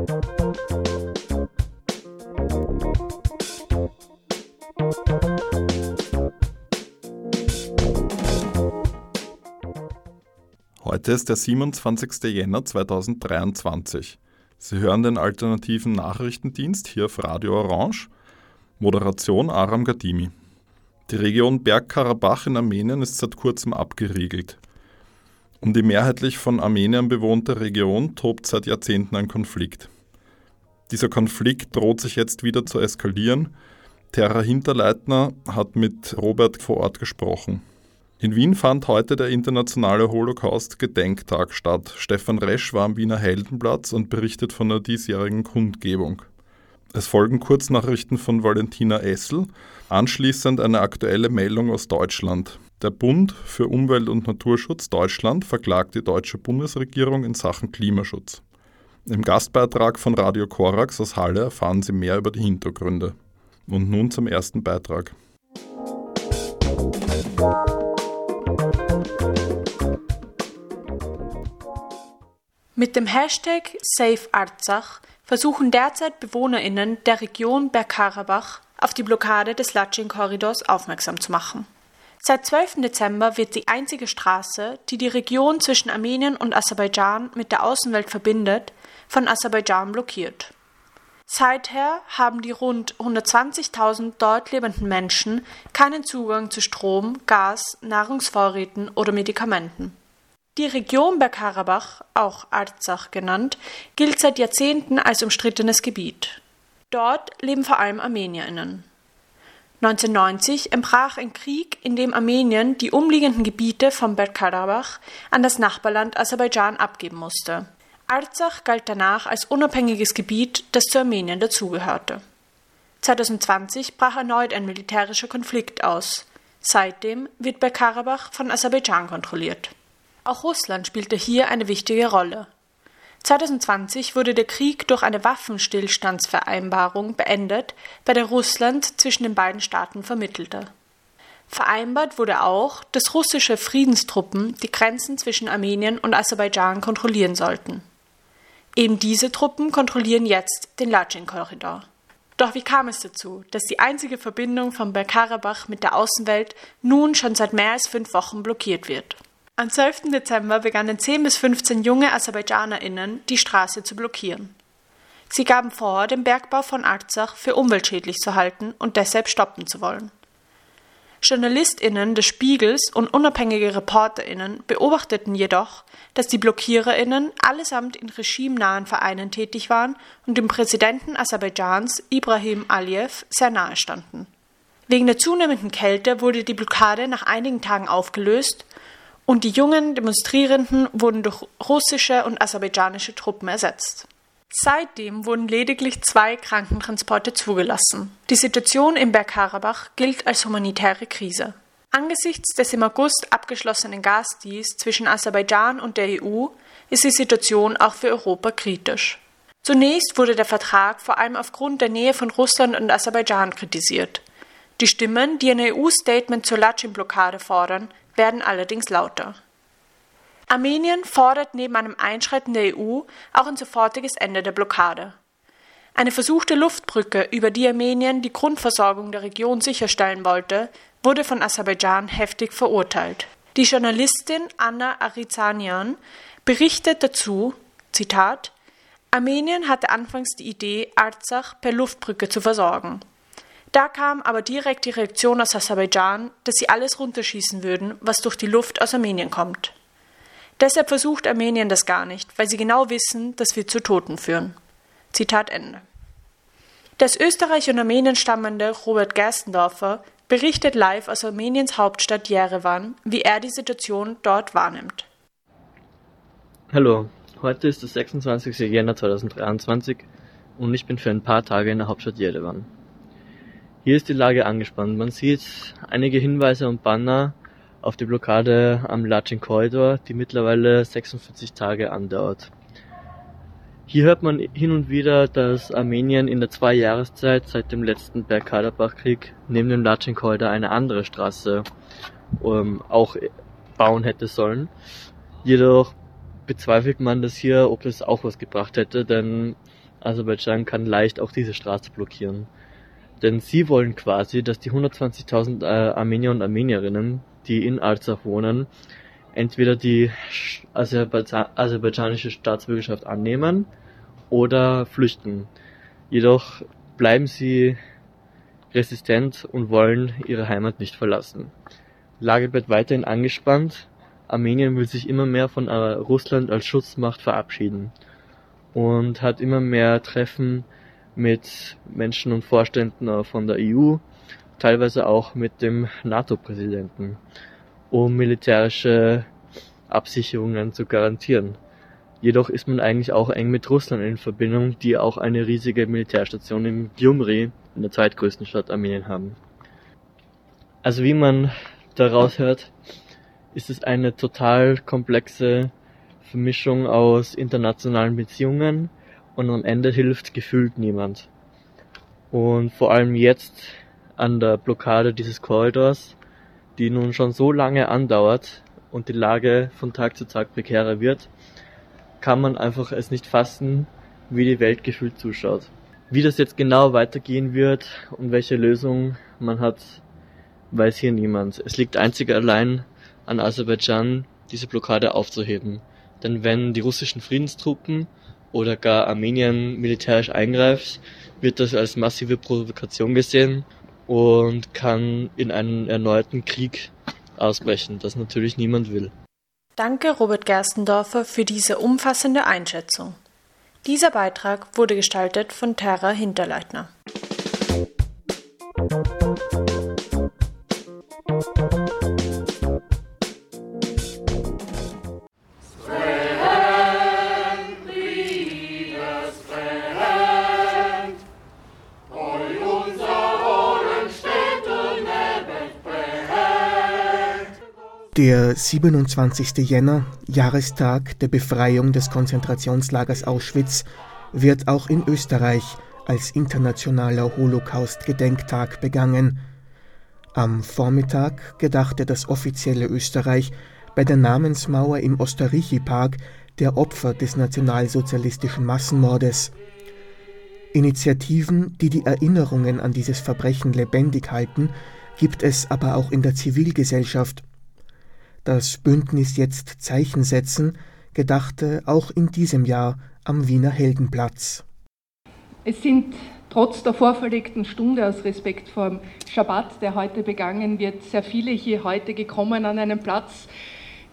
Heute ist der 27. Jänner 2023. Sie hören den alternativen Nachrichtendienst hier auf Radio Orange. Moderation Aram Gadimi. Die Region Bergkarabach in Armenien ist seit kurzem abgeriegelt. Um die mehrheitlich von Armenien bewohnte Region tobt seit Jahrzehnten ein Konflikt. Dieser Konflikt droht sich jetzt wieder zu eskalieren. Terra Hinterleitner hat mit Robert vor Ort gesprochen. In Wien fand heute der internationale Holocaust-Gedenktag statt. Stefan Resch war am Wiener Heldenplatz und berichtet von der diesjährigen Kundgebung. Es folgen Kurznachrichten von Valentina Essel, anschließend eine aktuelle Meldung aus Deutschland. Der Bund für Umwelt und Naturschutz Deutschland verklagt die deutsche Bundesregierung in Sachen Klimaschutz. Im Gastbeitrag von Radio Korax aus Halle erfahren Sie mehr über die Hintergründe. Und nun zum ersten Beitrag. Mit dem Hashtag SaveArzach versuchen derzeit BewohnerInnen der Region Bergkarabach auf die Blockade des Latschin-Korridors aufmerksam zu machen. Seit 12. Dezember wird die einzige Straße, die die Region zwischen Armenien und Aserbaidschan mit der Außenwelt verbindet, von Aserbaidschan blockiert. Seither haben die rund 120.000 dort lebenden Menschen keinen Zugang zu Strom, Gas, Nahrungsvorräten oder Medikamenten. Die Region Bergkarabach, auch Arzach genannt, gilt seit Jahrzehnten als umstrittenes Gebiet. Dort leben vor allem ArmenierInnen. 1990 entbrach ein Krieg, in dem Armenien die umliegenden Gebiete von Bergkarabach an das Nachbarland Aserbaidschan abgeben musste. Arzach galt danach als unabhängiges Gebiet, das zu Armenien dazugehörte. 2020 brach erneut ein militärischer Konflikt aus. Seitdem wird Bergkarabach von Aserbaidschan kontrolliert. Auch Russland spielte hier eine wichtige Rolle. 2020 wurde der Krieg durch eine Waffenstillstandsvereinbarung beendet, bei der Russland zwischen den beiden Staaten vermittelte. Vereinbart wurde auch, dass russische Friedenstruppen die Grenzen zwischen Armenien und Aserbaidschan kontrollieren sollten. Eben diese Truppen kontrollieren jetzt den Latschin-Korridor. Doch wie kam es dazu, dass die einzige Verbindung von Bergkarabach mit der Außenwelt nun schon seit mehr als fünf Wochen blockiert wird? Am 12. Dezember begannen 10 bis 15 junge AserbaidschanerInnen, die Straße zu blockieren. Sie gaben vor, den Bergbau von Arzach für umweltschädlich zu halten und deshalb stoppen zu wollen. JournalistInnen des Spiegels und unabhängige ReporterInnen beobachteten jedoch, dass die BlockiererInnen allesamt in regimenahen Vereinen tätig waren und dem Präsidenten Aserbaidschans Ibrahim Aliyev sehr nahe standen. Wegen der zunehmenden Kälte wurde die Blockade nach einigen Tagen aufgelöst und die jungen Demonstrierenden wurden durch russische und aserbaidschanische Truppen ersetzt. Seitdem wurden lediglich zwei Krankentransporte zugelassen. Die Situation in Bergkarabach gilt als humanitäre Krise. Angesichts des im August abgeschlossenen Gasdeals zwischen Aserbaidschan und der EU ist die Situation auch für Europa kritisch. Zunächst wurde der Vertrag vor allem aufgrund der Nähe von Russland und Aserbaidschan kritisiert. Die Stimmen, die ein EU-Statement zur Latschin-Blockade fordern, werden allerdings lauter. Armenien fordert neben einem Einschreiten der EU auch ein sofortiges Ende der Blockade. Eine versuchte Luftbrücke, über die Armenien die Grundversorgung der Region sicherstellen wollte, wurde von Aserbaidschan heftig verurteilt. Die Journalistin Anna Arizanian berichtet dazu, Zitat, Armenien hatte anfangs die Idee, Arzach per Luftbrücke zu versorgen. Da kam aber direkt die Reaktion aus Aserbaidschan, dass sie alles runterschießen würden, was durch die Luft aus Armenien kommt. Deshalb versucht Armenien das gar nicht, weil sie genau wissen, das wird zu Toten führen. Zitat Ende. Das Österreich und Armenien stammende Robert Gerstendorfer berichtet live aus Armeniens Hauptstadt Jerewan, wie er die Situation dort wahrnimmt. Hallo, heute ist der 26. Jänner 2023 und ich bin für ein paar Tage in der Hauptstadt Jerewan. Hier ist die Lage angespannt. Man sieht einige Hinweise und Banner auf die Blockade am Latschin Korridor, die mittlerweile 46 Tage andauert. Hier hört man hin und wieder, dass Armenien in der Zwei-Jahreszeit seit dem letzten Bergkarabach-Krieg neben dem Latschin Korridor eine andere Straße ähm, auch bauen hätte sollen. Jedoch bezweifelt man das hier, ob das auch was gebracht hätte, denn Aserbaidschan kann leicht auch diese Straße blockieren. Denn sie wollen quasi, dass die 120.000 äh, Armenier und Armenierinnen, die in Arzach wohnen, entweder die aserbaidschanische Staatsbürgerschaft annehmen oder flüchten. Jedoch bleiben sie resistent und wollen ihre Heimat nicht verlassen. Lage wird weiterhin angespannt. Armenien will sich immer mehr von äh, Russland als Schutzmacht verabschieden und hat immer mehr Treffen mit Menschen und Vorständen äh, von der EU, teilweise auch mit dem NATO-Präsidenten, um militärische Absicherungen zu garantieren. Jedoch ist man eigentlich auch eng mit Russland in Verbindung, die auch eine riesige Militärstation im Gyumri, in der zweitgrößten Stadt Armenien, haben. Also wie man daraus hört, ist es eine total komplexe Vermischung aus internationalen Beziehungen und am Ende hilft gefühlt niemand. Und vor allem jetzt an der Blockade dieses Korridors, die nun schon so lange andauert und die Lage von Tag zu Tag prekärer wird, kann man einfach es nicht fassen, wie die Welt gefühlt zuschaut. Wie das jetzt genau weitergehen wird und welche Lösung man hat, weiß hier niemand. Es liegt einzig allein an Aserbaidschan, diese Blockade aufzuheben. Denn wenn die russischen Friedenstruppen oder gar Armenien militärisch eingreift, wird das als massive Provokation gesehen und kann in einen erneuten Krieg ausbrechen, das natürlich niemand will. Danke, Robert Gerstendorfer, für diese umfassende Einschätzung. Dieser Beitrag wurde gestaltet von Terra Hinterleitner. Der 27. Jänner, Jahrestag der Befreiung des Konzentrationslagers Auschwitz, wird auch in Österreich als internationaler Holocaust-Gedenktag begangen. Am Vormittag gedachte das offizielle Österreich bei der Namensmauer im Osterrichi-Park der Opfer des nationalsozialistischen Massenmordes. Initiativen, die die Erinnerungen an dieses Verbrechen lebendig halten, gibt es aber auch in der Zivilgesellschaft das Bündnis Jetzt Zeichen setzen gedachte auch in diesem Jahr am Wiener Heldenplatz. Es sind trotz der vorverlegten Stunde aus Respekt vor dem Schabbat, der heute begangen wird, sehr viele hier heute gekommen an einen Platz,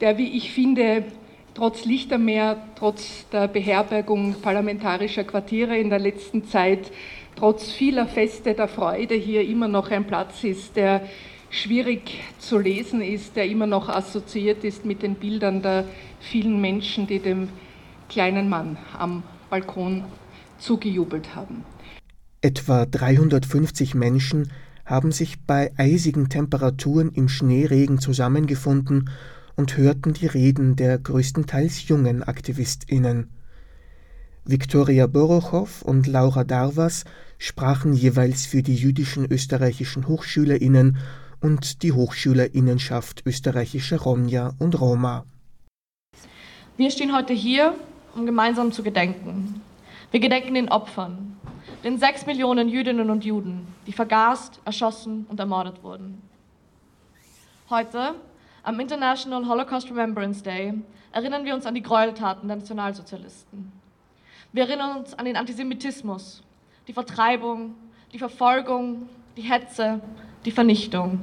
der, wie ich finde, trotz Lichtermeer, trotz der Beherbergung parlamentarischer Quartiere in der letzten Zeit, trotz vieler Feste der Freude hier immer noch ein Platz ist, der schwierig zu lesen ist, der immer noch assoziiert ist mit den Bildern der vielen Menschen, die dem kleinen Mann am Balkon zugejubelt haben. Etwa 350 Menschen haben sich bei eisigen Temperaturen im Schneeregen zusammengefunden und hörten die Reden der größtenteils jungen Aktivistinnen. Viktoria Borochow und Laura Darvas sprachen jeweils für die jüdischen österreichischen Hochschülerinnen und die Hochschülerinnenschaft österreichischer Romja und Roma. Wir stehen heute hier, um gemeinsam zu gedenken. Wir gedenken den Opfern, den sechs Millionen Jüdinnen und Juden, die vergast, erschossen und ermordet wurden. Heute, am International Holocaust Remembrance Day, erinnern wir uns an die Gräueltaten der Nationalsozialisten. Wir erinnern uns an den Antisemitismus, die Vertreibung, die Verfolgung, die Hetze, die Vernichtung.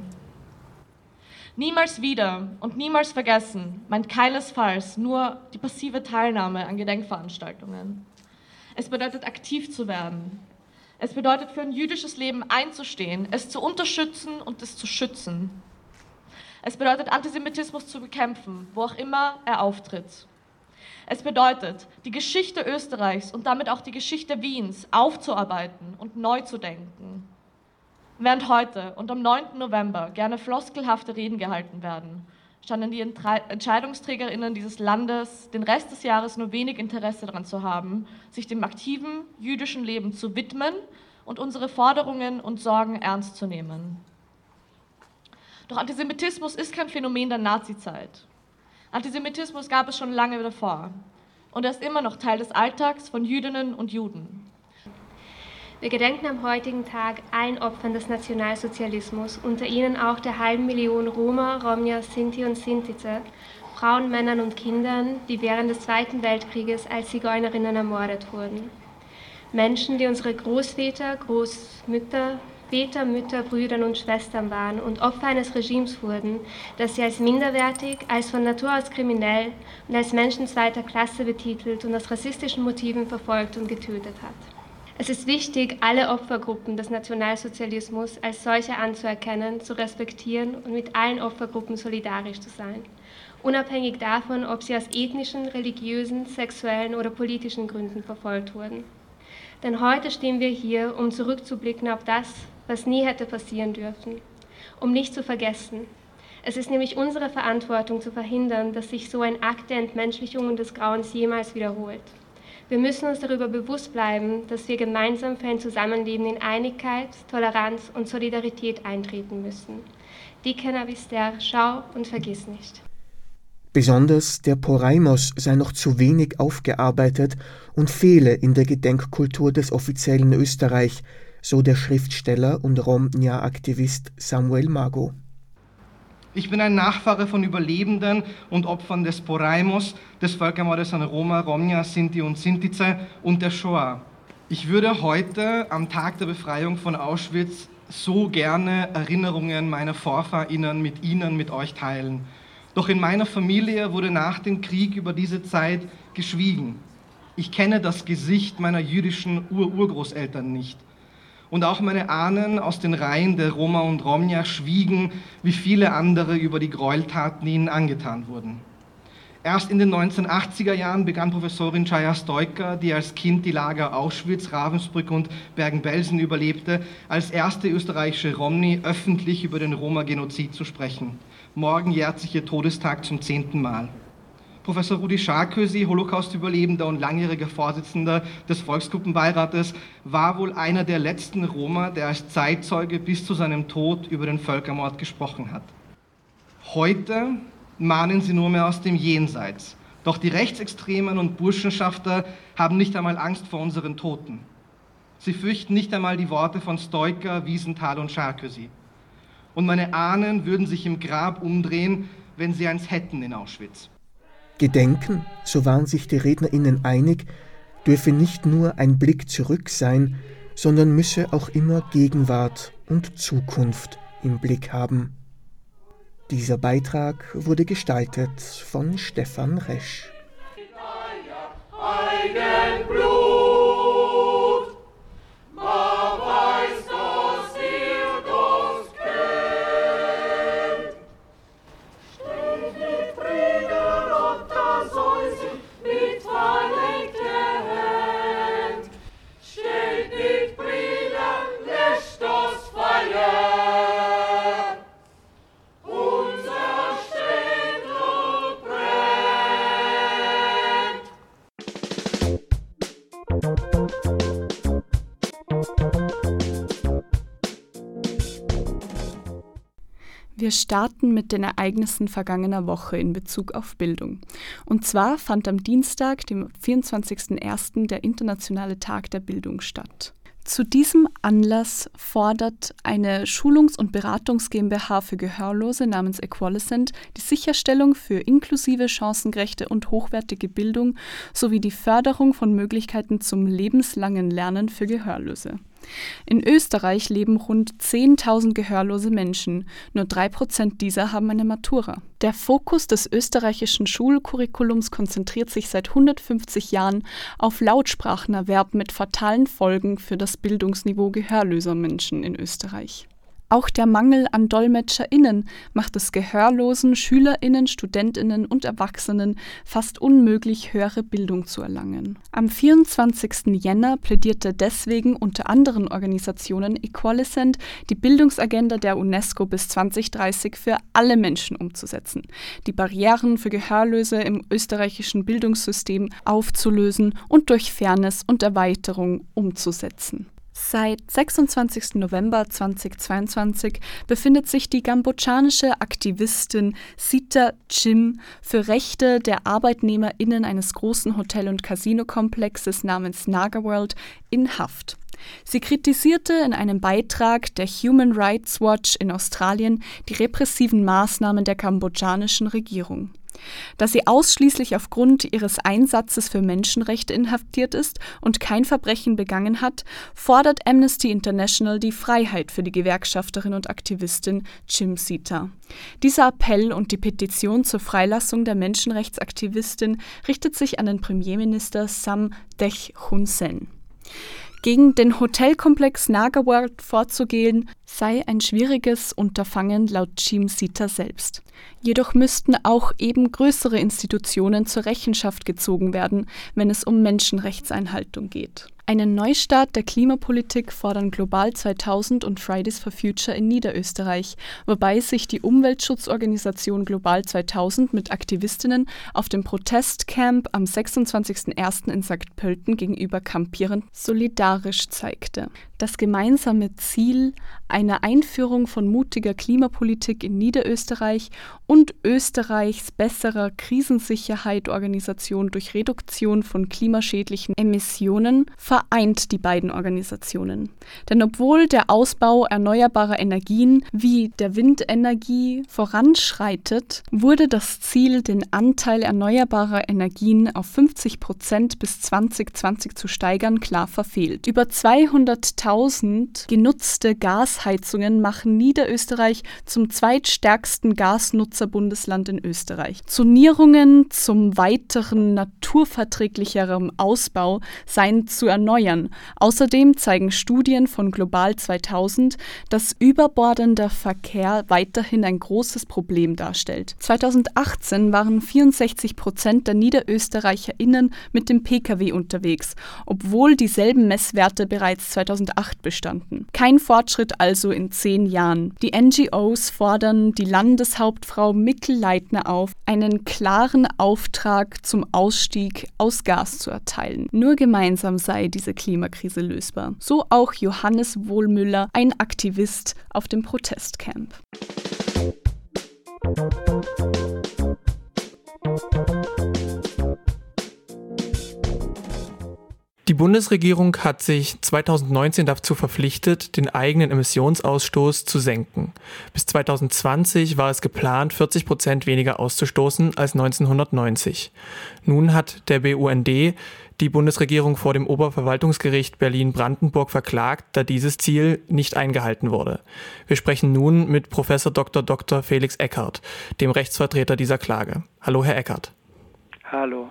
Niemals wieder und niemals vergessen meint keinesfalls nur die passive Teilnahme an Gedenkveranstaltungen. Es bedeutet aktiv zu werden. Es bedeutet für ein jüdisches Leben einzustehen, es zu unterstützen und es zu schützen. Es bedeutet Antisemitismus zu bekämpfen, wo auch immer er auftritt. Es bedeutet, die Geschichte Österreichs und damit auch die Geschichte Wiens aufzuarbeiten und neu zu denken. Während heute und am 9. November gerne floskelhafte Reden gehalten werden, standen die Entscheidungsträgerinnen dieses Landes den Rest des Jahres nur wenig Interesse daran zu haben, sich dem aktiven jüdischen Leben zu widmen und unsere Forderungen und Sorgen ernst zu nehmen. Doch Antisemitismus ist kein Phänomen der Nazizeit. Antisemitismus gab es schon lange davor und er ist immer noch Teil des Alltags von Jüdinnen und Juden. Wir gedenken am heutigen Tag allen Opfern des Nationalsozialismus, unter ihnen auch der halben Million Roma, Romja, Sinti und Sintize, Frauen, Männern und Kindern, die während des Zweiten Weltkrieges als Zigeunerinnen ermordet wurden. Menschen, die unsere Großväter, Großmütter, Väter, Mütter, Brüder und Schwestern waren und Opfer eines Regimes wurden, das sie als minderwertig, als von Natur aus kriminell und als Menschen zweiter Klasse betitelt und aus rassistischen Motiven verfolgt und getötet hat. Es ist wichtig, alle Opfergruppen des Nationalsozialismus als solche anzuerkennen, zu respektieren und mit allen Opfergruppen solidarisch zu sein, unabhängig davon, ob sie aus ethnischen, religiösen, sexuellen oder politischen Gründen verfolgt wurden. Denn heute stehen wir hier, um zurückzublicken auf das, was nie hätte passieren dürfen, um nicht zu vergessen. Es ist nämlich unsere Verantwortung zu verhindern, dass sich so ein Akt der Entmenschlichung und des Grauens jemals wiederholt. Wir müssen uns darüber bewusst bleiben, dass wir gemeinsam für ein Zusammenleben in Einigkeit, Toleranz und Solidarität eintreten müssen. Dikena Vister, schau und vergiss nicht. Besonders der Poraimos sei noch zu wenig aufgearbeitet und fehle in der Gedenkkultur des offiziellen Österreich, so der Schriftsteller und Romnia-Aktivist Samuel Mago. Ich bin ein Nachfahre von Überlebenden und Opfern des Poraimos, des Völkermordes an Roma, Romnia, Sinti und Sintize und der Shoah. Ich würde heute am Tag der Befreiung von Auschwitz so gerne Erinnerungen meiner VorfahrInnen mit Ihnen, mit euch teilen. Doch in meiner Familie wurde nach dem Krieg über diese Zeit geschwiegen. Ich kenne das Gesicht meiner jüdischen Ur-Urgroßeltern nicht. Und auch meine Ahnen aus den Reihen der Roma und Romja schwiegen, wie viele andere, über die Gräueltaten, die ihnen angetan wurden. Erst in den 1980er Jahren begann Professorin Chaya Stoiker, die als Kind die Lager Auschwitz, Ravensbrück und Bergen-Belsen überlebte, als erste österreichische Romni öffentlich über den Roma-Genozid zu sprechen. Morgen jährt sich ihr Todestag zum zehnten Mal. Professor Rudi Scharkösi, Holocaust-Überlebender und langjähriger Vorsitzender des Volksgruppenbeirates, war wohl einer der letzten Roma, der als Zeitzeuge bis zu seinem Tod über den Völkermord gesprochen hat. Heute mahnen sie nur mehr aus dem Jenseits. Doch die Rechtsextremen und Burschenschafter haben nicht einmal Angst vor unseren Toten. Sie fürchten nicht einmal die Worte von Stoiker, Wiesenthal und Scharkösi. Und meine Ahnen würden sich im Grab umdrehen, wenn sie eins hätten in Auschwitz. Gedenken, so waren sich die Rednerinnen einig, dürfe nicht nur ein Blick zurück sein, sondern müsse auch immer Gegenwart und Zukunft im Blick haben. Dieser Beitrag wurde gestaltet von Stefan Resch. Wir starten mit den Ereignissen vergangener Woche in Bezug auf Bildung. Und zwar fand am Dienstag, dem 24.01., der Internationale Tag der Bildung statt. Zu diesem Anlass fordert eine Schulungs- und Beratungs GmbH für Gehörlose namens Equalicent die Sicherstellung für inklusive, chancengerechte und hochwertige Bildung sowie die Förderung von Möglichkeiten zum lebenslangen Lernen für Gehörlose. In Österreich leben rund 10.000 gehörlose Menschen. Nur drei Prozent dieser haben eine Matura. Der Fokus des österreichischen Schulcurriculums konzentriert sich seit 150 Jahren auf Lautsprachenerwerb mit fatalen Folgen für das Bildungsniveau gehörloser Menschen in Österreich. Auch der Mangel an DolmetscherInnen macht es gehörlosen SchülerInnen, StudentInnen und Erwachsenen fast unmöglich, höhere Bildung zu erlangen. Am 24. Jänner plädierte deswegen unter anderen Organisationen Equalicent, die Bildungsagenda der UNESCO bis 2030 für alle Menschen umzusetzen, die Barrieren für Gehörlose im österreichischen Bildungssystem aufzulösen und durch Fairness und Erweiterung umzusetzen. Seit 26. November 2022 befindet sich die kambodschanische Aktivistin Sita Chim für Rechte der ArbeitnehmerInnen eines großen Hotel- und Casinokomplexes namens Naga World in Haft. Sie kritisierte in einem Beitrag der Human Rights Watch in Australien die repressiven Maßnahmen der kambodschanischen Regierung. Da sie ausschließlich aufgrund ihres Einsatzes für Menschenrechte inhaftiert ist und kein Verbrechen begangen hat, fordert Amnesty International die Freiheit für die Gewerkschafterin und Aktivistin Chim Sita. Dieser Appell und die Petition zur Freilassung der Menschenrechtsaktivistin richtet sich an den Premierminister Sam Dech Hun Sen. Gegen den Hotelkomplex Naga World vorzugehen, sei ein schwieriges Unterfangen laut Chim Sita selbst. Jedoch müssten auch eben größere Institutionen zur Rechenschaft gezogen werden, wenn es um Menschenrechtseinhaltung geht. Einen Neustart der Klimapolitik fordern Global 2000 und Fridays for Future in Niederösterreich, wobei sich die Umweltschutzorganisation Global 2000 mit Aktivistinnen auf dem Protestcamp am 26.01. in St. Pölten gegenüber Kampierern solidarisch zeigte. Das gemeinsame Ziel einer Einführung von mutiger Klimapolitik in Niederösterreich und Österreichs besserer Krisensicherheit Organisation durch Reduktion von klimaschädlichen Emissionen vereint die beiden Organisationen. Denn obwohl der Ausbau erneuerbarer Energien wie der Windenergie voranschreitet, wurde das Ziel, den Anteil erneuerbarer Energien auf 50 Prozent bis 2020 zu steigern, klar verfehlt. Über 200.000 genutzte Gasheizungen machen Niederösterreich zum zweitstärksten Gasnutzerbundesland in Österreich. Zonierungen zum weiteren naturverträglicheren Ausbau seien zu erneuern. Außerdem zeigen Studien von Global 2000, dass überbordender Verkehr weiterhin ein großes Problem darstellt. 2018 waren 64 Prozent der NiederösterreicherInnen mit dem Pkw unterwegs, obwohl dieselben Messwerte bereits 2008 bestanden. Kein Fortschritt also in zehn Jahren. Die NGOs fordern die Landeshauptfrau Mikkel Leitner auf, einen klaren Auftrag zum Ausstieg aus Gas zu erteilen. Nur gemeinsam sei diese Klimakrise lösbar. So auch Johannes Wohlmüller, ein Aktivist auf dem Protestcamp. Die Bundesregierung hat sich 2019 dazu verpflichtet, den eigenen Emissionsausstoß zu senken. Bis 2020 war es geplant, 40 Prozent weniger auszustoßen als 1990. Nun hat der BUND die Bundesregierung vor dem Oberverwaltungsgericht Berlin-Brandenburg verklagt, da dieses Ziel nicht eingehalten wurde. Wir sprechen nun mit Professor Dr. Dr. Felix Eckert, dem Rechtsvertreter dieser Klage. Hallo, Herr Eckert. Hallo.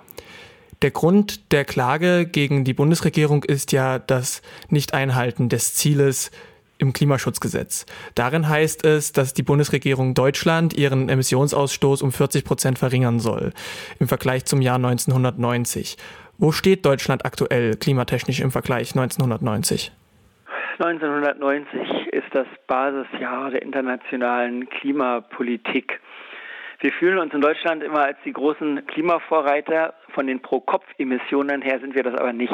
Der Grund der Klage gegen die Bundesregierung ist ja das Nicht-Einhalten des Zieles im Klimaschutzgesetz. Darin heißt es, dass die Bundesregierung Deutschland ihren Emissionsausstoß um 40 Prozent verringern soll im Vergleich zum Jahr 1990. Wo steht Deutschland aktuell klimatechnisch im Vergleich 1990? 1990 ist das Basisjahr der internationalen Klimapolitik. Wir fühlen uns in Deutschland immer als die großen Klimavorreiter. Von den Pro-Kopf-Emissionen her sind wir das aber nicht.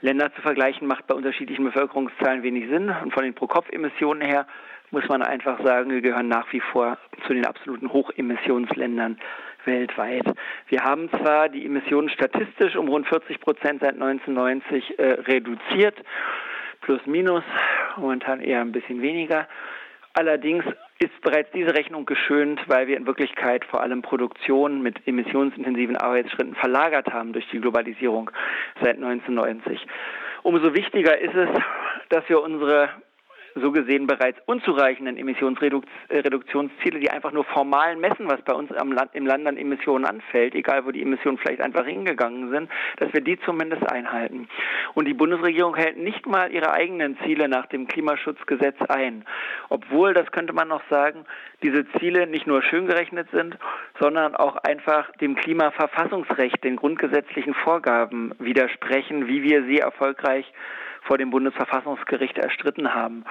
Länder zu vergleichen macht bei unterschiedlichen Bevölkerungszahlen wenig Sinn. Und von den Pro-Kopf-Emissionen her muss man einfach sagen, wir gehören nach wie vor zu den absoluten Hochemissionsländern weltweit. Wir haben zwar die Emissionen statistisch um rund 40 Prozent seit 1990 äh, reduziert, plus minus, momentan eher ein bisschen weniger. Allerdings ist bereits diese Rechnung geschönt, weil wir in Wirklichkeit vor allem Produktion mit emissionsintensiven Arbeitsschritten verlagert haben durch die Globalisierung seit 1990. Umso wichtiger ist es, dass wir unsere so gesehen bereits unzureichenden Emissionsreduktionsziele, die einfach nur formal messen, was bei uns Land, im Land an Emissionen anfällt, egal wo die Emissionen vielleicht einfach hingegangen sind, dass wir die zumindest einhalten. Und die Bundesregierung hält nicht mal ihre eigenen Ziele nach dem Klimaschutzgesetz ein, obwohl, das könnte man noch sagen, diese Ziele nicht nur schön gerechnet sind, sondern auch einfach dem Klimaverfassungsrecht, den grundgesetzlichen Vorgaben widersprechen, wie wir sie erfolgreich vor dem Bundesverfassungsgericht erstritten haben.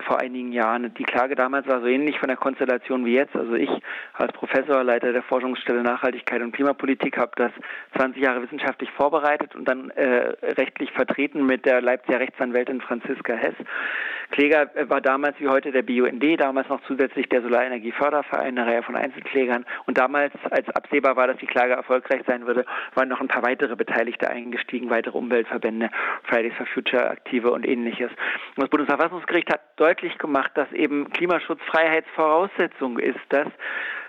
Vor einigen Jahren. Die Klage damals war so ähnlich von der Konstellation wie jetzt. Also ich als Professor, Leiter der Forschungsstelle Nachhaltigkeit und Klimapolitik habe das 20 Jahre wissenschaftlich vorbereitet und dann äh, rechtlich vertreten mit der Leipziger Rechtsanwältin Franziska Hess. Kläger war damals wie heute der BUND, damals noch zusätzlich der Solarenergieförderverein, eine Reihe von Einzelklägern. Und damals, als absehbar war, dass die Klage erfolgreich sein würde, waren noch ein paar weitere Beteiligte eingestiegen, weitere Umweltverbände, Fridays for Future Aktive und ähnliches. Und das Bundesverfassungsgericht hat deutlich gemacht, dass eben Klimaschutz Freiheitsvoraussetzung ist, dass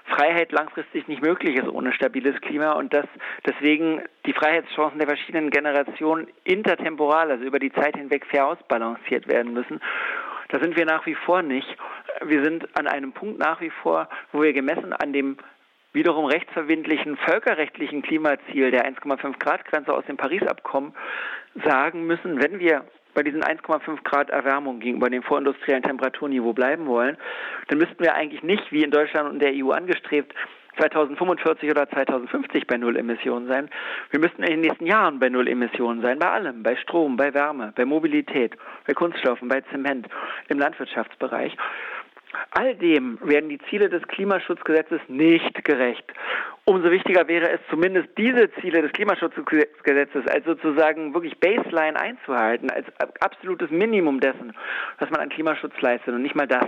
Freiheit langfristig nicht möglich ist ohne stabiles Klima und dass deswegen die Freiheitschancen der verschiedenen Generationen intertemporal, also über die Zeit hinweg fair ausbalanciert werden müssen. Da sind wir nach wie vor nicht. Wir sind an einem Punkt nach wie vor, wo wir gemessen an dem wiederum rechtsverbindlichen völkerrechtlichen Klimaziel der 1,5 Grad Grenze aus dem Paris-Abkommen sagen müssen, wenn wir bei diesen 1,5 Grad Erwärmung gegenüber dem vorindustriellen Temperaturniveau bleiben wollen, dann müssten wir eigentlich nicht, wie in Deutschland und der EU angestrebt, 2045 oder 2050 bei Null Emissionen sein. Wir müssten in den nächsten Jahren bei Null Emissionen sein, bei allem, bei Strom, bei Wärme, bei Mobilität, bei Kunststoffen, bei Zement, im Landwirtschaftsbereich. All dem werden die Ziele des Klimaschutzgesetzes nicht gerecht. Umso wichtiger wäre es zumindest diese Ziele des Klimaschutzgesetzes als sozusagen wirklich Baseline einzuhalten, als absolutes Minimum dessen, was man an Klimaschutz leistet. Und nicht mal das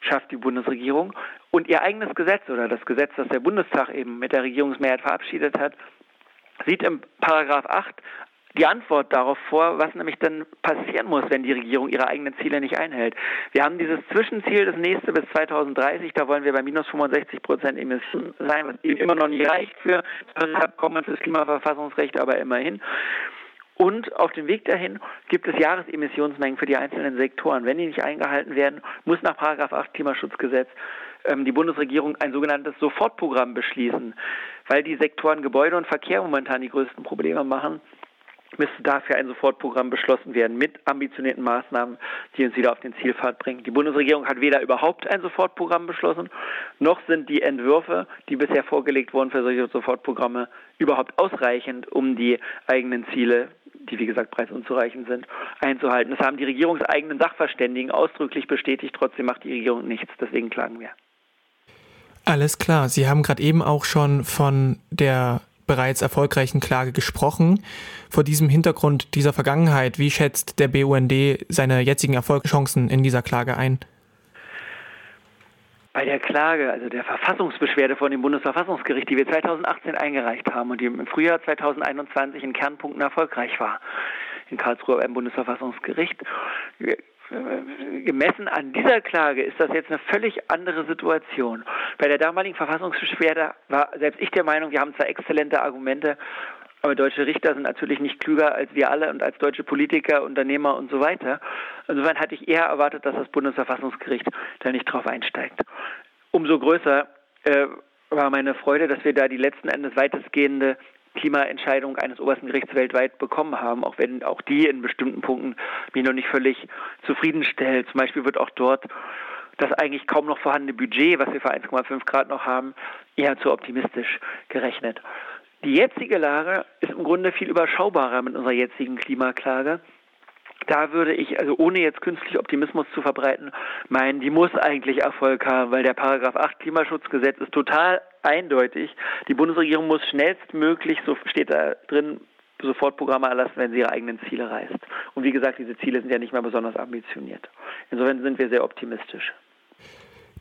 schafft die Bundesregierung. Und ihr eigenes Gesetz oder das Gesetz, das der Bundestag eben mit der Regierungsmehrheit verabschiedet hat, sieht im Paragraph 8 die Antwort darauf vor, was nämlich dann passieren muss, wenn die Regierung ihre eigenen Ziele nicht einhält. Wir haben dieses Zwischenziel, das nächste bis 2030, da wollen wir bei minus 65 Prozent Emissionen sein, was eben immer noch nicht reicht für das Abkommen für das Klimaverfassungsrecht, aber immerhin. Und auf dem Weg dahin gibt es Jahresemissionsmengen für die einzelnen Sektoren. Wenn die nicht eingehalten werden, muss nach 8 Klimaschutzgesetz ähm, die Bundesregierung ein sogenanntes Sofortprogramm beschließen, weil die Sektoren Gebäude und Verkehr momentan die größten Probleme machen müsste dafür ein Sofortprogramm beschlossen werden mit ambitionierten Maßnahmen, die uns wieder auf den Zielpfad bringen. Die Bundesregierung hat weder überhaupt ein Sofortprogramm beschlossen, noch sind die Entwürfe, die bisher vorgelegt wurden für solche Sofortprogramme, überhaupt ausreichend, um die eigenen Ziele, die wie gesagt preisunzureichend sind, einzuhalten. Das haben die regierungseigenen Sachverständigen ausdrücklich bestätigt. Trotzdem macht die Regierung nichts. Deswegen klagen wir. Alles klar. Sie haben gerade eben auch schon von der bereits erfolgreichen Klage gesprochen. Vor diesem Hintergrund dieser Vergangenheit, wie schätzt der BUND seine jetzigen Erfolgschancen in dieser Klage ein? Bei der Klage, also der Verfassungsbeschwerde vor dem Bundesverfassungsgericht, die wir 2018 eingereicht haben und die im Frühjahr 2021 in Kernpunkten erfolgreich war, in Karlsruhe beim Bundesverfassungsgericht, gemessen an dieser Klage ist das jetzt eine völlig andere Situation. Bei der damaligen Verfassungsbeschwerde war selbst ich der Meinung, wir haben zwar exzellente Argumente, aber deutsche Richter sind natürlich nicht klüger als wir alle und als deutsche Politiker, Unternehmer und so weiter. Insofern hatte ich eher erwartet, dass das Bundesverfassungsgericht da nicht drauf einsteigt. Umso größer äh, war meine Freude, dass wir da die letzten Endes weitestgehende Klimaentscheidung eines obersten Gerichts weltweit bekommen haben, auch wenn auch die in bestimmten Punkten mich noch nicht völlig zufriedenstellt. Zum Beispiel wird auch dort das eigentlich kaum noch vorhandene Budget, was wir für 1,5 Grad noch haben, eher zu optimistisch gerechnet. Die jetzige Lage ist im Grunde viel überschaubarer mit unserer jetzigen Klimaklage da würde ich, also ohne jetzt künstlich Optimismus zu verbreiten, meinen, die muss eigentlich Erfolg haben, weil der Paragraph 8 Klimaschutzgesetz ist total eindeutig. Die Bundesregierung muss schnellstmöglich, so steht da drin, sofort Programme erlassen, wenn sie ihre eigenen Ziele reißt. Und wie gesagt, diese Ziele sind ja nicht mehr besonders ambitioniert. Insofern sind wir sehr optimistisch.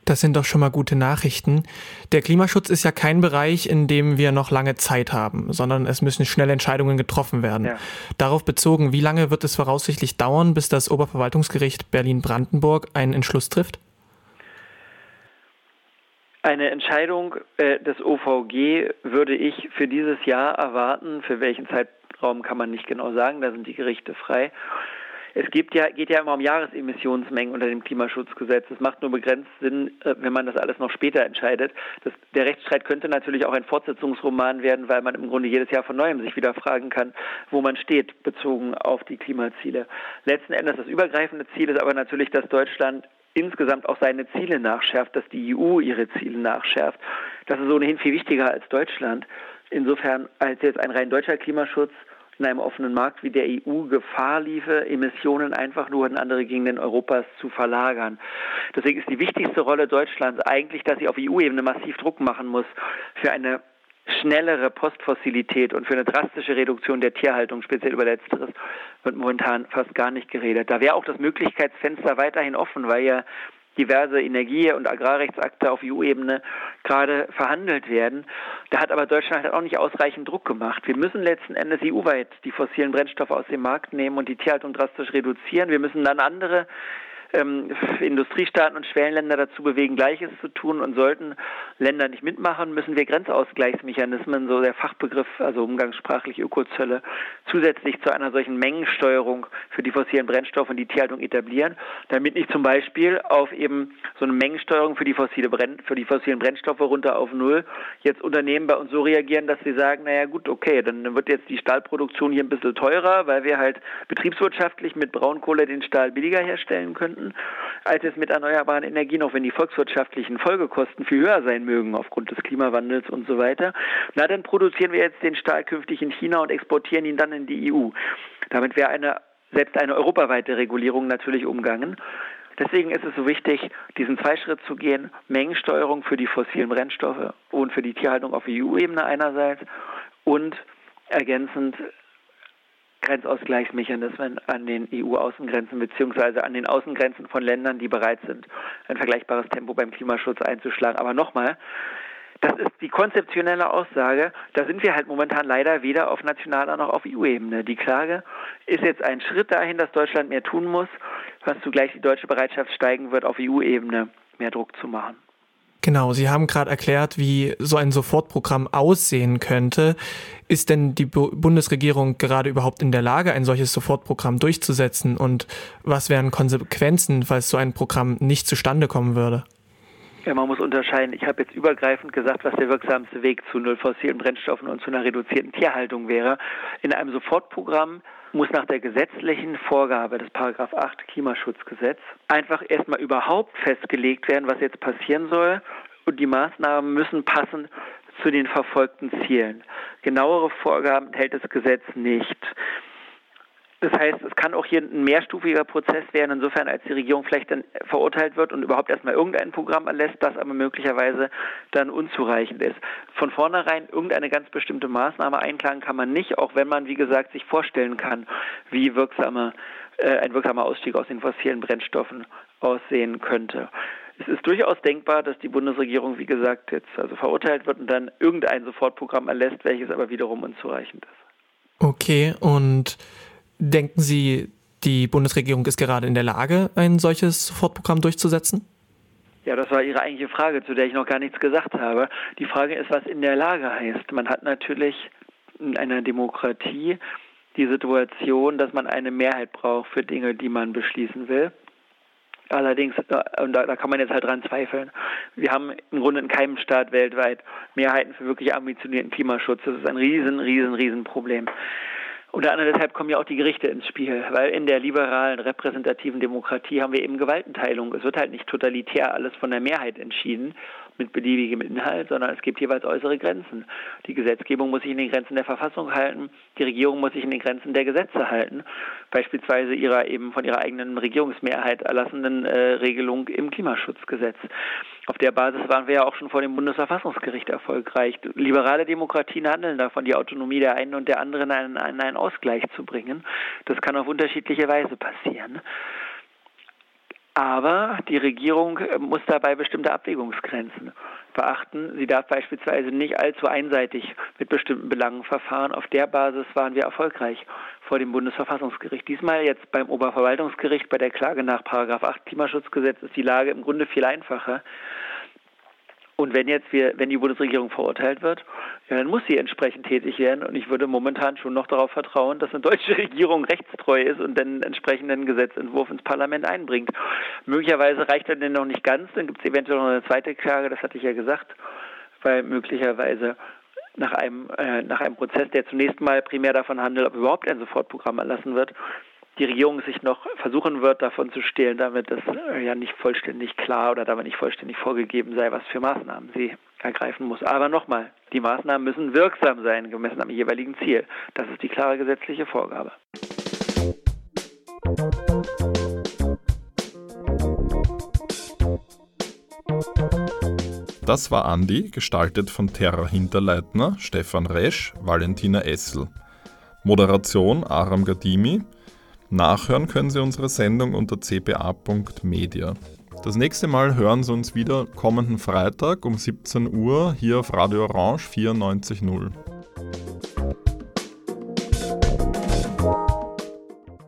Das sind doch schon mal gute Nachrichten. Der Klimaschutz ist ja kein Bereich, in dem wir noch lange Zeit haben, sondern es müssen schnelle Entscheidungen getroffen werden. Ja. Darauf bezogen, wie lange wird es voraussichtlich dauern, bis das Oberverwaltungsgericht Berlin-Brandenburg einen Entschluss trifft? Eine Entscheidung äh, des OVG würde ich für dieses Jahr erwarten. Für welchen Zeitraum kann man nicht genau sagen, da sind die Gerichte frei. Es gibt ja, geht ja immer um Jahresemissionsmengen unter dem Klimaschutzgesetz. Es macht nur begrenzt Sinn, äh, wenn man das alles noch später entscheidet. Das, der Rechtsstreit könnte natürlich auch ein Fortsetzungsroman werden, weil man im Grunde jedes Jahr von neuem sich wieder fragen kann, wo man steht, bezogen auf die Klimaziele. Letzten Endes das übergreifende Ziel ist aber natürlich, dass Deutschland insgesamt auch seine Ziele nachschärft, dass die EU ihre Ziele nachschärft. Das ist ohnehin viel wichtiger als Deutschland. Insofern als jetzt ein rein deutscher Klimaschutz in einem offenen Markt wie der EU Gefahr liefe, Emissionen einfach nur in andere Gegenden Europas zu verlagern. Deswegen ist die wichtigste Rolle Deutschlands eigentlich, dass sie auf EU-Ebene massiv Druck machen muss für eine schnellere Postfossilität und für eine drastische Reduktion der Tierhaltung, speziell über letzteres, wird momentan fast gar nicht geredet. Da wäre auch das Möglichkeitsfenster weiterhin offen, weil ja diverse Energie- und Agrarrechtsakte auf EU-Ebene gerade verhandelt werden. Da hat aber Deutschland halt auch nicht ausreichend Druck gemacht. Wir müssen letzten Endes EU-weit die fossilen Brennstoffe aus dem Markt nehmen und die Tierhaltung drastisch reduzieren. Wir müssen dann andere ähm, Industriestaaten und Schwellenländer dazu bewegen, Gleiches zu tun. Und sollten Länder nicht mitmachen, müssen wir Grenzausgleichsmechanismen, so der Fachbegriff, also umgangssprachlich Ökozölle, zusätzlich zu einer solchen Mengensteuerung für die fossilen Brennstoffe und die Tierhaltung etablieren, damit nicht zum Beispiel auf eben so eine Mengensteuerung für die, fossile Brenn für die fossilen Brennstoffe runter auf Null jetzt Unternehmen bei uns so reagieren, dass sie sagen, naja gut, okay, dann wird jetzt die Stahlproduktion hier ein bisschen teurer, weil wir halt betriebswirtschaftlich mit Braunkohle den Stahl billiger herstellen könnten könnten, als es mit erneuerbaren Energien, auch wenn die volkswirtschaftlichen Folgekosten viel höher sein mögen aufgrund des Klimawandels und so weiter. Na, dann produzieren wir jetzt den Stahl künftig in China und exportieren ihn dann in die EU. Damit wäre eine selbst eine europaweite Regulierung natürlich umgangen. Deswegen ist es so wichtig, diesen Zweischritt zu gehen, Mengensteuerung für die fossilen Brennstoffe und für die Tierhaltung auf EU-Ebene einerseits und ergänzend Grenzausgleichsmechanismen an den EU-Außengrenzen beziehungsweise an den Außengrenzen von Ländern, die bereit sind, ein vergleichbares Tempo beim Klimaschutz einzuschlagen. Aber nochmal, das ist die konzeptionelle Aussage. Da sind wir halt momentan leider weder auf nationaler noch auf EU-Ebene. Die Klage ist jetzt ein Schritt dahin, dass Deutschland mehr tun muss, was zugleich die deutsche Bereitschaft steigen wird, auf EU-Ebene mehr Druck zu machen. Genau, Sie haben gerade erklärt, wie so ein Sofortprogramm aussehen könnte. Ist denn die Bundesregierung gerade überhaupt in der Lage, ein solches Sofortprogramm durchzusetzen? Und was wären Konsequenzen, falls so ein Programm nicht zustande kommen würde? Ja, man muss unterscheiden. Ich habe jetzt übergreifend gesagt, was der wirksamste Weg zu null fossilen Brennstoffen und zu einer reduzierten Tierhaltung wäre. In einem Sofortprogramm muss nach der gesetzlichen Vorgabe des Paragraph 8 Klimaschutzgesetz einfach erstmal überhaupt festgelegt werden, was jetzt passieren soll. Und die Maßnahmen müssen passen zu den verfolgten Zielen. Genauere Vorgaben enthält das Gesetz nicht. Das heißt, es kann auch hier ein mehrstufiger Prozess werden, insofern als die Regierung vielleicht dann verurteilt wird und überhaupt erstmal irgendein Programm erlässt, das aber möglicherweise dann unzureichend ist. Von vornherein irgendeine ganz bestimmte Maßnahme einklagen kann man nicht, auch wenn man, wie gesagt, sich vorstellen kann, wie wirksame, äh, ein wirksamer Ausstieg aus den fossilen Brennstoffen aussehen könnte. Es ist durchaus denkbar, dass die Bundesregierung, wie gesagt, jetzt also verurteilt wird und dann irgendein Sofortprogramm erlässt, welches aber wiederum unzureichend ist. Okay, und Denken Sie, die Bundesregierung ist gerade in der Lage, ein solches Sofortprogramm durchzusetzen? Ja, das war Ihre eigentliche Frage, zu der ich noch gar nichts gesagt habe. Die Frage ist, was in der Lage heißt. Man hat natürlich in einer Demokratie die Situation, dass man eine Mehrheit braucht für Dinge, die man beschließen will. Allerdings, äh, und da, da, kann man jetzt halt dran zweifeln, wir haben im Grunde in keinem Staat weltweit Mehrheiten für wirklich ambitionierten Klimaschutz. Das ist ein riesen, riesen, riesen Problem. Unter anderem deshalb kommen ja auch die Gerichte ins Spiel, weil in der liberalen repräsentativen Demokratie haben wir eben Gewaltenteilung. Es wird halt nicht totalitär alles von der Mehrheit entschieden mit beliebigem Inhalt, sondern es gibt jeweils äußere Grenzen. Die Gesetzgebung muss sich in den Grenzen der Verfassung halten, die Regierung muss sich in den Grenzen der Gesetze halten, beispielsweise ihrer eben von ihrer eigenen Regierungsmehrheit erlassenen äh, Regelung im Klimaschutzgesetz. Auf der Basis waren wir ja auch schon vor dem Bundesverfassungsgericht erfolgreich. Liberale Demokratien handeln davon, die Autonomie der einen und der anderen in einen Ausgleich zu bringen. Das kann auf unterschiedliche Weise passieren. Aber die Regierung muss dabei bestimmte Abwägungsgrenzen beachten. Sie darf beispielsweise nicht allzu einseitig mit bestimmten Belangen verfahren. Auf der Basis waren wir erfolgreich vor dem Bundesverfassungsgericht. Diesmal jetzt beim Oberverwaltungsgericht bei der Klage nach 8 Klimaschutzgesetz ist die Lage im Grunde viel einfacher. Und wenn jetzt wir, wenn die Bundesregierung verurteilt wird, ja, dann muss sie entsprechend tätig werden. Und ich würde momentan schon noch darauf vertrauen, dass eine deutsche Regierung rechtstreu ist und den entsprechenden Gesetzentwurf ins Parlament einbringt. Möglicherweise reicht er denn noch nicht ganz, dann gibt es eventuell noch eine zweite Klage, das hatte ich ja gesagt, weil möglicherweise nach einem, äh, nach einem Prozess, der zunächst mal primär davon handelt, ob überhaupt ein Sofortprogramm erlassen wird, die Regierung sich noch versuchen wird, davon zu stehlen, damit das äh, ja nicht vollständig klar oder damit nicht vollständig vorgegeben sei, was für Maßnahmen sie ergreifen muss. Aber nochmal, die Maßnahmen müssen wirksam sein, gemessen am jeweiligen Ziel. Das ist die klare gesetzliche Vorgabe. Das war Andi, gestaltet von Terra Hinterleitner, Stefan Resch, Valentina Essel. Moderation Aram Gadimi. Nachhören können Sie unsere Sendung unter cba.media. Das nächste Mal hören Sie uns wieder kommenden Freitag um 17 Uhr hier auf Radio Orange 94.0.